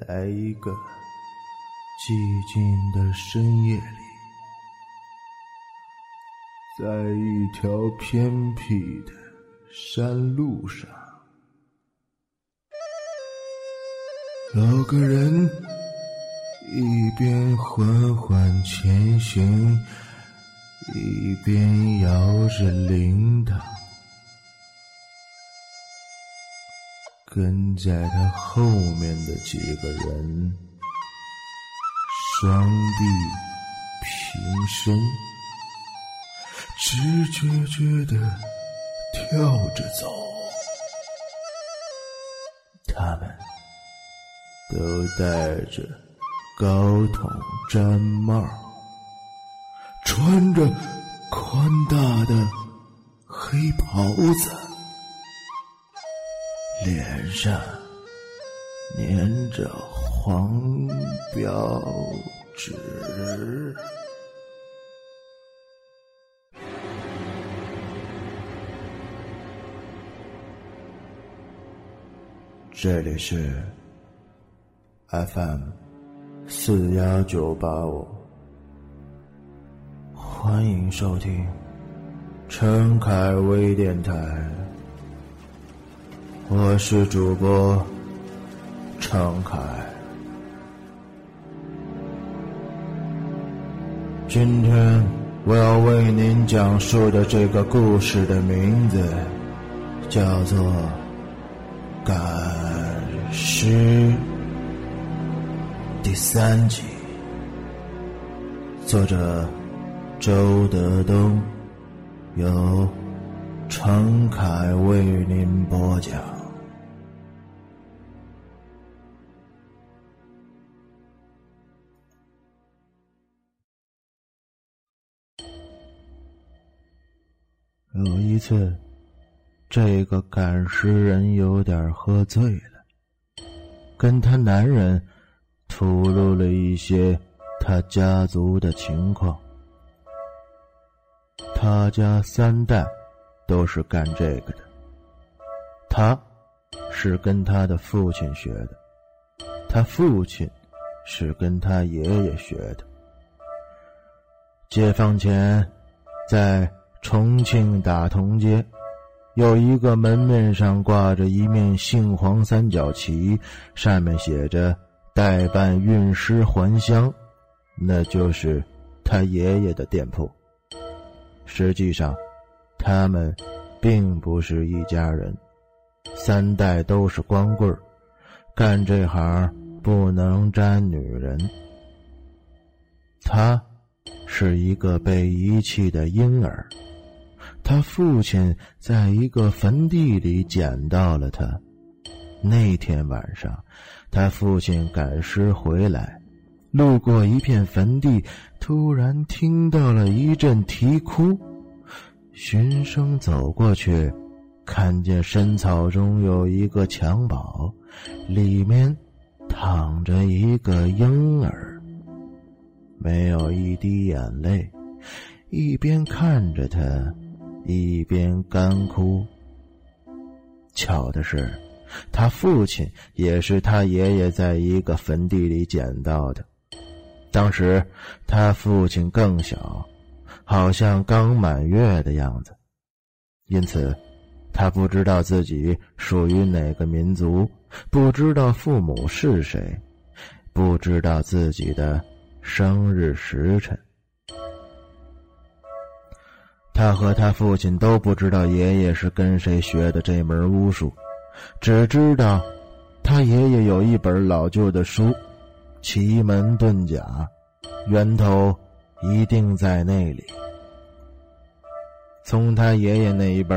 在一个寂静的深夜里，在一条偏僻的山路上，有个人一边缓缓前行，一边摇着铃铛。跟在他后面的几个人，双臂平伸，直觉觉的跳着走。他们都戴着高筒毡帽，穿着宽大的黑袍子。脸上粘着黄标纸。这里是 FM 四幺九八五，欢迎收听陈凯微电台。我是主播程凯，今天我要为您讲述的这个故事的名字叫做《赶尸》第三集，作者周德东，由程凯为您播讲。有一次，这个赶尸人有点喝醉了，跟他男人吐露了一些他家族的情况。他家三代都是干这个的，他是跟他的父亲学的，他父亲是跟他爷爷学的。解放前，在。重庆大同街有一个门面上挂着一面杏黄三角旗，上面写着“代办运尸还乡”，那就是他爷爷的店铺。实际上，他们并不是一家人，三代都是光棍干这行不能沾女人。他是一个被遗弃的婴儿。他父亲在一个坟地里捡到了他。那天晚上，他父亲赶尸回来，路过一片坟地，突然听到了一阵啼哭。循声走过去，看见深草中有一个襁褓，里面躺着一个婴儿，没有一滴眼泪，一边看着他。一边干哭。巧的是，他父亲也是他爷爷在一个坟地里捡到的。当时他父亲更小，好像刚满月的样子，因此他不知道自己属于哪个民族，不知道父母是谁，不知道自己的生日时辰。他和他父亲都不知道爷爷是跟谁学的这门巫术，只知道他爷爷有一本老旧的书《奇门遁甲》，源头一定在那里。从他爷爷那一辈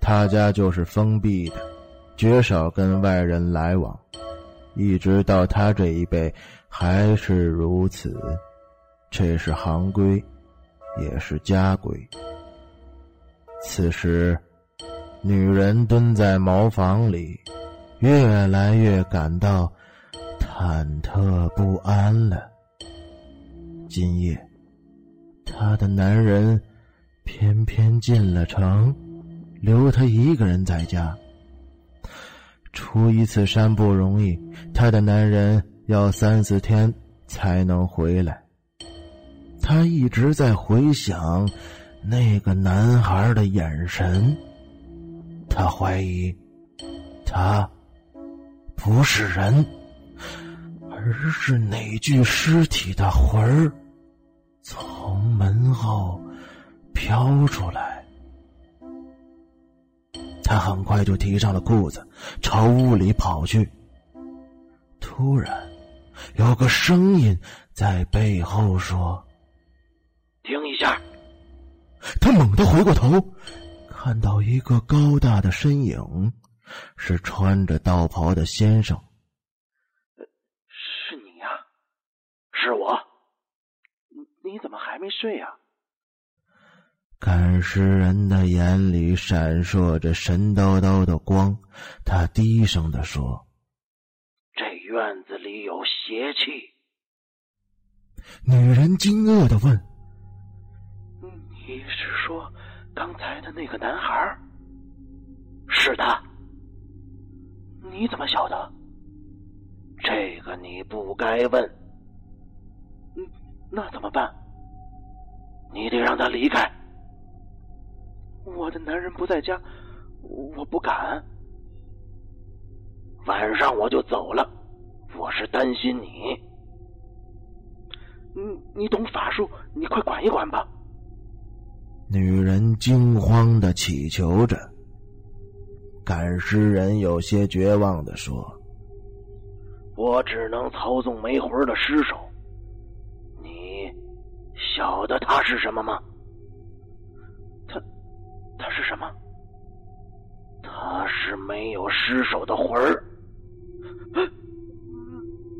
他家就是封闭的，绝少跟外人来往，一直到他这一辈还是如此。这是行规，也是家规。此时，女人蹲在茅房里，越来越感到忐忑不安了。今夜，她的男人偏偏进了城，留她一个人在家。出一次山不容易，她的男人要三四天才能回来。她一直在回想那个男孩的眼神，他怀疑他不是人，而是哪具尸体的魂儿从门后飘出来。他很快就提上了裤子，朝屋里跑去。突然，有个声音在背后说：“停一下！”他猛地回过头，看到一个高大的身影，是穿着道袍的先生。是你呀？是我。你你怎么还没睡呀？赶尸人的眼里闪烁着神叨叨的光，他低声的说：“这院子里有邪气。”女人惊愕的问：“你是说刚才的那个男孩？”“是他。”“你怎么晓得？”“这个你不该问。”“嗯，那怎么办？”“你得让他离开。”我的男人不在家，我不敢。晚上我就走了，我是担心你。你你懂法术，你快管一管吧。女人惊慌的祈求着。赶尸人有些绝望的说：“我只能操纵没魂的尸首。你晓得他是什么吗？”他他是什么？他是没有尸首的魂儿。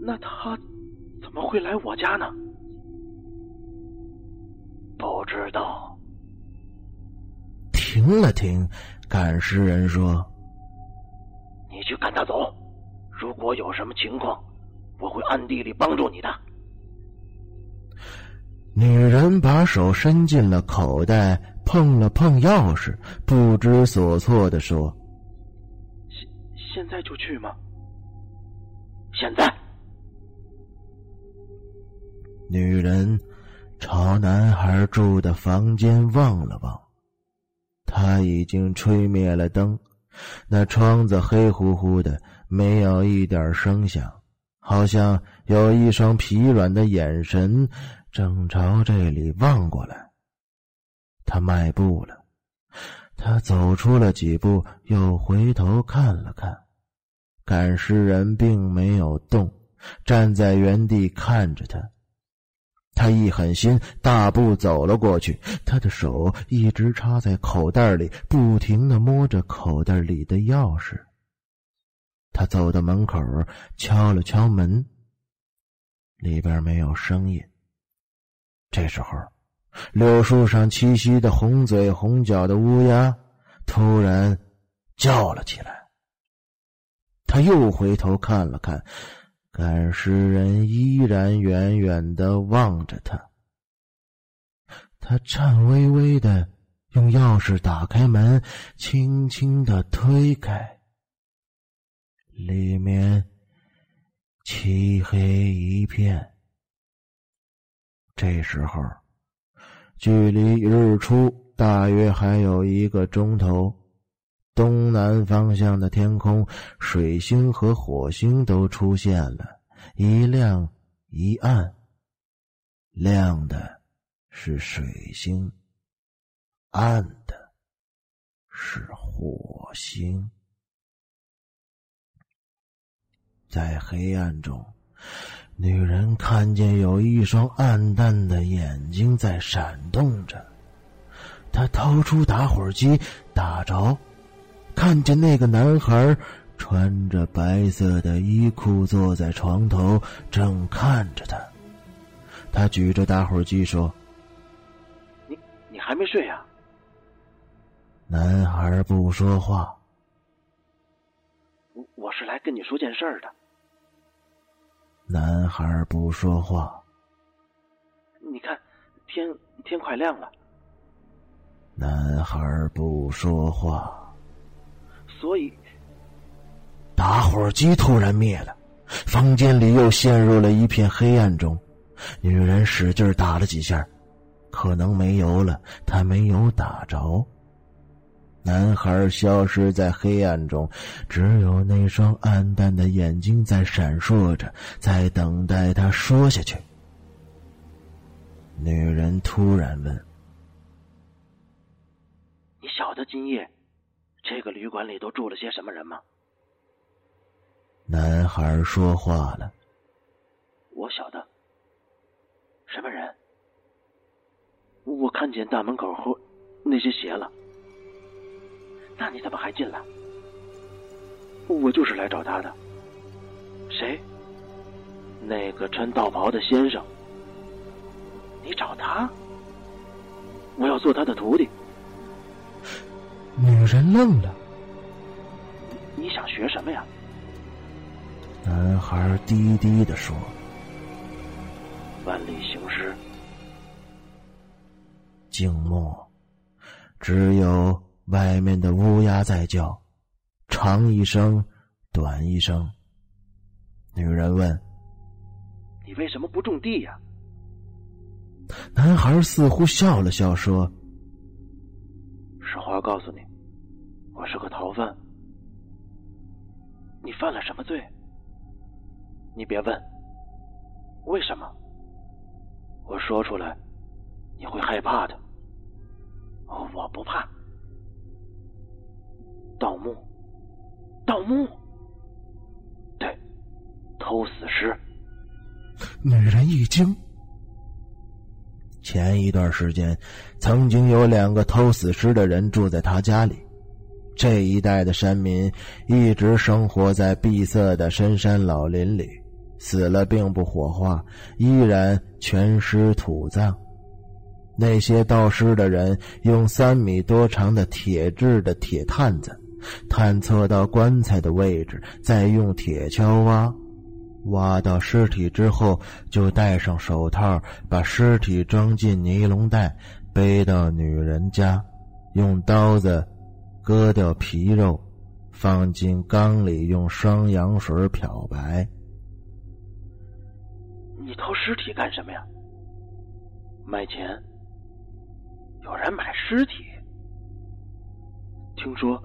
那他怎么会来我家呢？不知道。停了停，赶尸人说：“你去赶他走。如果有什么情况，我会暗地里帮助你的。”女人把手伸进了口袋。碰了碰钥匙，不知所措的说：“现现在就去吗？”现在，女人朝男孩住的房间望了望，他已经吹灭了灯，那窗子黑乎乎的，没有一点声响，好像有一双疲软的眼神正朝这里望过来。他迈步了，他走出了几步，又回头看了看，赶尸人并没有动，站在原地看着他。他一狠心，大步走了过去，他的手一直插在口袋里，不停的摸着口袋里的钥匙。他走到门口，敲了敲门，里边没有声音。这时候。柳树上栖息的红嘴红脚的乌鸦突然叫了起来。他又回头看了看，赶尸人依然远远的望着他。他颤巍巍的用钥匙打开门，轻轻的推开，里面漆黑一片。这时候。距离日出大约还有一个钟头，东南方向的天空，水星和火星都出现了，一亮一暗。亮的是水星，暗的是火星。在黑暗中。女人看见有一双暗淡的眼睛在闪动着，她掏出打火机打着，看见那个男孩穿着白色的衣裤坐在床头，正看着他。他举着打火机说：“你你还没睡呀？”男孩不说话。我我是来跟你说件事儿的。男孩不说话。你看，天天快亮了。男孩不说话。所以，打火机突然灭了，房间里又陷入了一片黑暗中。女人使劲打了几下，可能没油了，她没有打着。男孩消失在黑暗中，只有那双暗淡的眼睛在闪烁着，在等待他说下去。女人突然问：“你晓得今夜这个旅馆里都住了些什么人吗？”男孩说话了：“我晓得。什么人？我看见大门口后那些鞋了。那你怎么还进来？我就是来找他的。谁？那个穿道袍的先生。你找他？我要做他的徒弟。女人愣了。你想学什么呀？男孩低低的说：“万里行尸。”静默，只有外面的乌鸦在叫，长一声，短一声。女人问：“你为什么不种地呀？”男孩似乎笑了笑，说：“实话告诉你，我是个逃犯。你犯了什么罪？你别问。为什么？我说出来，你会害怕的。我不怕。盗墓，盗墓，对，偷死尸。”女人一惊。前一段时间，曾经有两个偷死尸的人住在他家里。这一带的山民一直生活在闭塞的深山老林里，死了并不火化，依然全尸土葬。那些盗尸的人用三米多长的铁制的铁探子探测到棺材的位置，再用铁锹挖。挖到尸体之后，就戴上手套，把尸体装进尼龙袋，背到女人家，用刀子割掉皮肉，放进缸里，用双氧水漂白。你偷尸体干什么呀？卖钱？有人买尸体？听说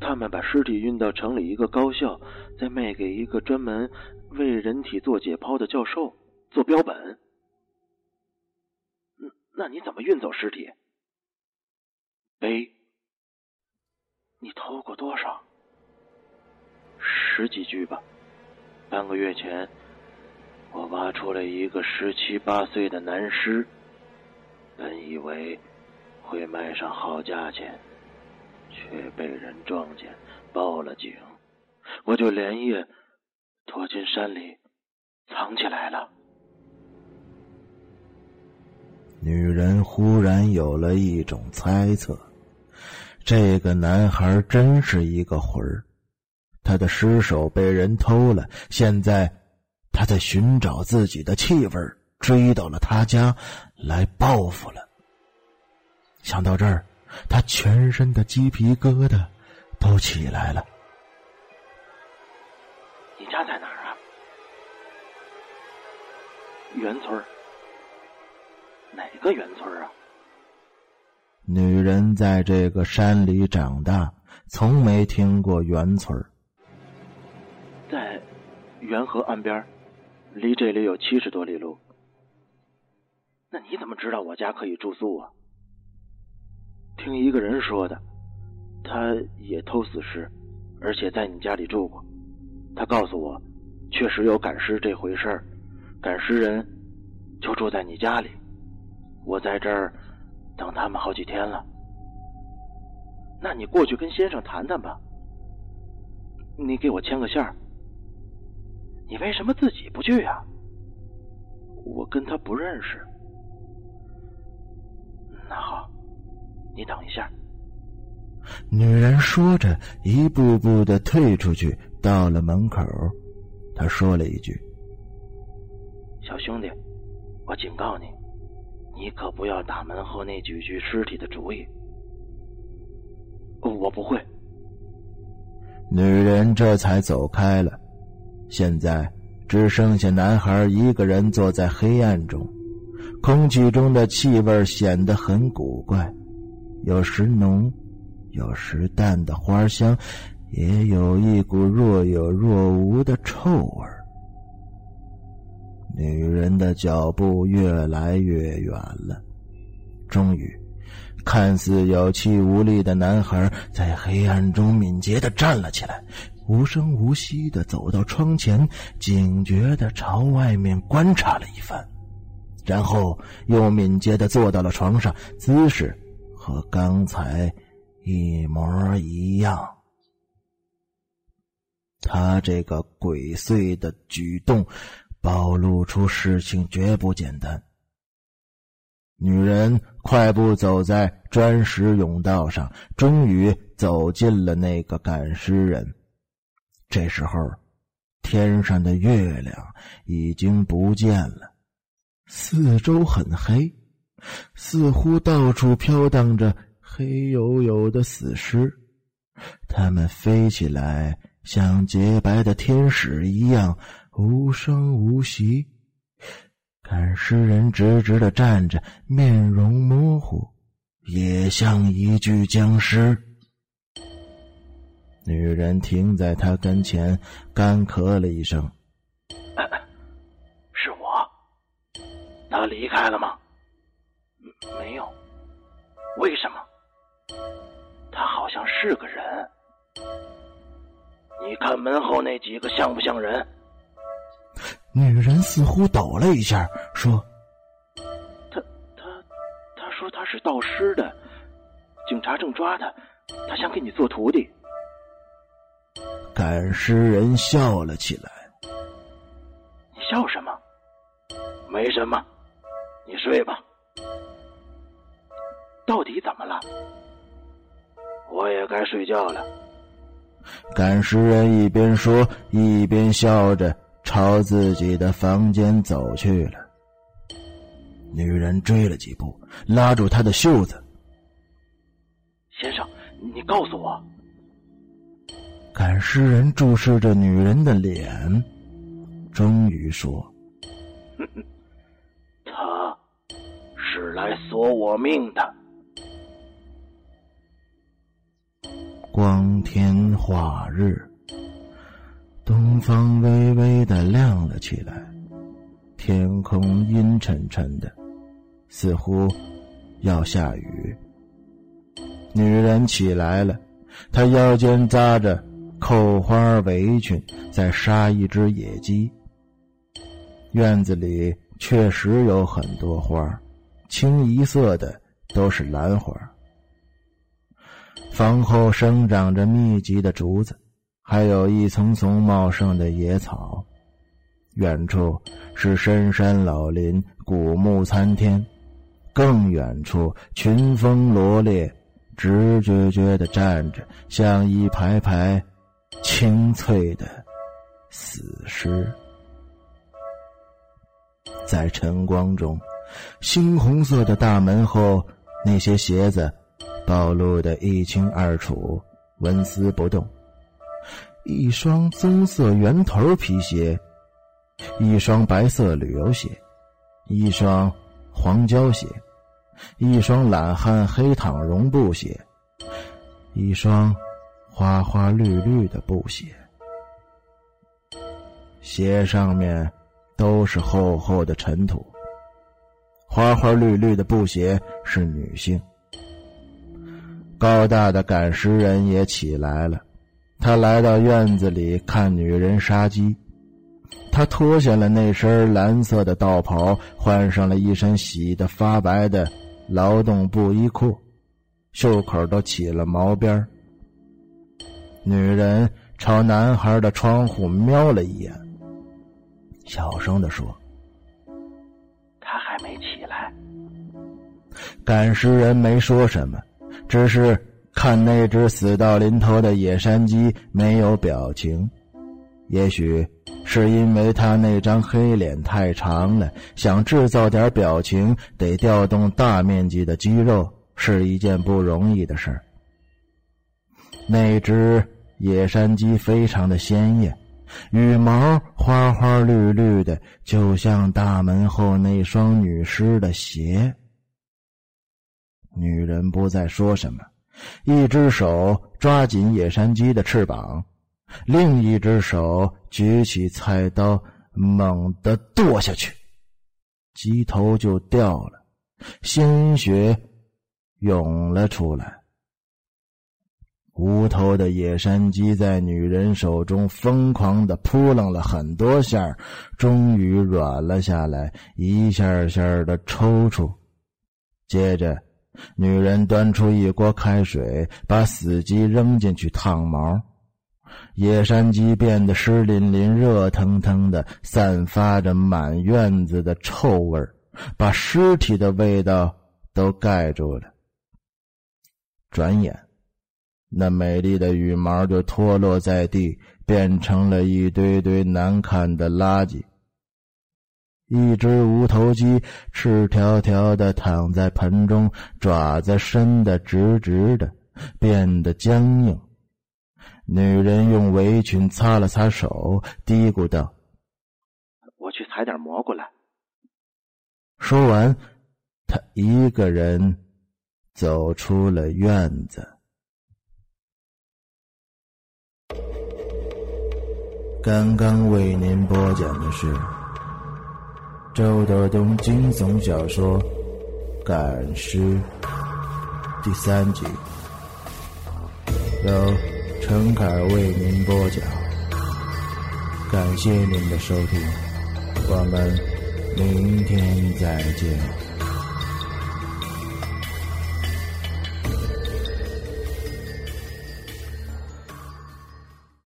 他们把尸体运到城里一个高校，再卖给一个专门。为人体做解剖的教授做标本，那你怎么运走尸体？背？偷过多少？十几具吧。半个月前，我挖出了一个十七八岁的男尸，本以为会卖上好价钱，却被人撞见，报了警，我就连夜。躲进山里，藏起来了。女人忽然有了一种猜测：这个男孩真是一个魂儿。他的尸首被人偷了，现在他在寻找自己的气味，追到了他家来报复了。想到这儿，他全身的鸡皮疙瘩都起来了。你家在哪儿啊？原村哪个原村啊？女人在这个山里长大，从没听过原村在元河岸边，离这里有七十多里路。那你怎么知道我家可以住宿啊？听一个人说的，他也偷死尸，而且在你家里住过。他告诉我，确实有赶尸这回事儿，赶尸人就住在你家里。我在这儿等他们好几天了。那你过去跟先生谈谈吧。你给我牵个线儿。你为什么自己不去呀？我跟他不认识。那好，你等一下。女人说着，一步步的退出去。到了门口，她说了一句：“小兄弟，我警告你，你可不要打门后那几具尸体的主意。”我不会。女人这才走开了。现在只剩下男孩一个人坐在黑暗中，空气中的气味显得很古怪，有时浓，有时淡的花香，也有一股若有若无的臭味。女人的脚步越来越远了，终于，看似有气无力的男孩在黑暗中敏捷的站了起来，无声无息的走到窗前，警觉的朝外面观察了一番，然后又敏捷的坐到了床上，姿势和刚才一模一样。他这个鬼祟的举动。暴露出事情绝不简单。女人快步走在砖石甬道上，终于走进了那个赶尸人。这时候，天上的月亮已经不见了，四周很黑，似乎到处飘荡着黑黝黝的死尸，它们飞起来，像洁白的天使一样。无声无息，赶尸人直直的站着，面容模糊，也像一具僵尸。女人停在他跟前，干咳了一声：“是我。他离开了吗？没有。为什么？他好像是个人。你看门后那几个像不像人？”女人似乎抖了一下，说：“他他他说他是盗尸的，警察正抓他，他想给你做徒弟。”赶尸人笑了起来：“你笑什么？没什么，你睡吧。到底怎么了？我也该睡觉了。”赶尸人一边说一边笑着。朝自己的房间走去了。女人追了几步，拉住他的袖子：“先生，你告诉我。”赶尸人注视着女人的脸，终于说：“ 他是来索我命的。”光天化日。东方微微的亮了起来，天空阴沉沉的，似乎要下雨。女人起来了，她腰间扎着扣花围裙，在杀一只野鸡。院子里确实有很多花，清一色的都是兰花。房后生长着密集的竹子。还有一丛丛茂盛的野草，远处是深山老林、古木参天，更远处群峰罗列，直觉觉的站着，像一排排清脆的死尸。在晨光中，猩红色的大门后，那些鞋子暴露的一清二楚，纹丝不动。一双棕色圆头皮鞋，一双白色旅游鞋，一双黄胶鞋，一双懒汉黑躺绒布鞋，一双花花绿绿的布鞋。鞋上面都是厚厚的尘土。花花绿绿的布鞋是女性。高大的赶尸人也起来了。他来到院子里看女人杀鸡，他脱下了那身蓝色的道袍，换上了一身洗得发白的劳动布衣裤，袖口都起了毛边女人朝男孩的窗户瞄了一眼，小声的说：“他还没起来。”赶尸人没说什么，只是。看那只死到临头的野山鸡没有表情，也许是因为他那张黑脸太长了，想制造点表情得调动大面积的肌肉，是一件不容易的事儿。那只野山鸡非常的鲜艳，羽毛花花绿绿的，就像大门后那双女尸的鞋。女人不再说什么，一只手抓紧野山鸡的翅膀，另一只手举起菜刀，猛地剁下去，鸡头就掉了，鲜血涌了出来。无头的野山鸡在女人手中疯狂的扑棱了很多下，终于软了下来，一下下的抽搐。接着，女人端出一锅开水，把死鸡扔进去烫毛。野山鸡变得湿淋淋、热腾腾的，散发着满院子的臭味把尸体的味道都盖住了。转眼。那美丽的羽毛就脱落在地，变成了一堆堆难看的垃圾。一只无头鸡赤条条的躺在盆中，爪子伸得直直的，变得僵硬。女人用围裙擦了擦手，嘀咕道：“我去采点蘑菇来。”说完，她一个人走出了院子。刚刚为您播讲的是周德东惊悚小说《赶尸》第三集，由陈凯为您播讲。感谢您的收听，我们明天再见。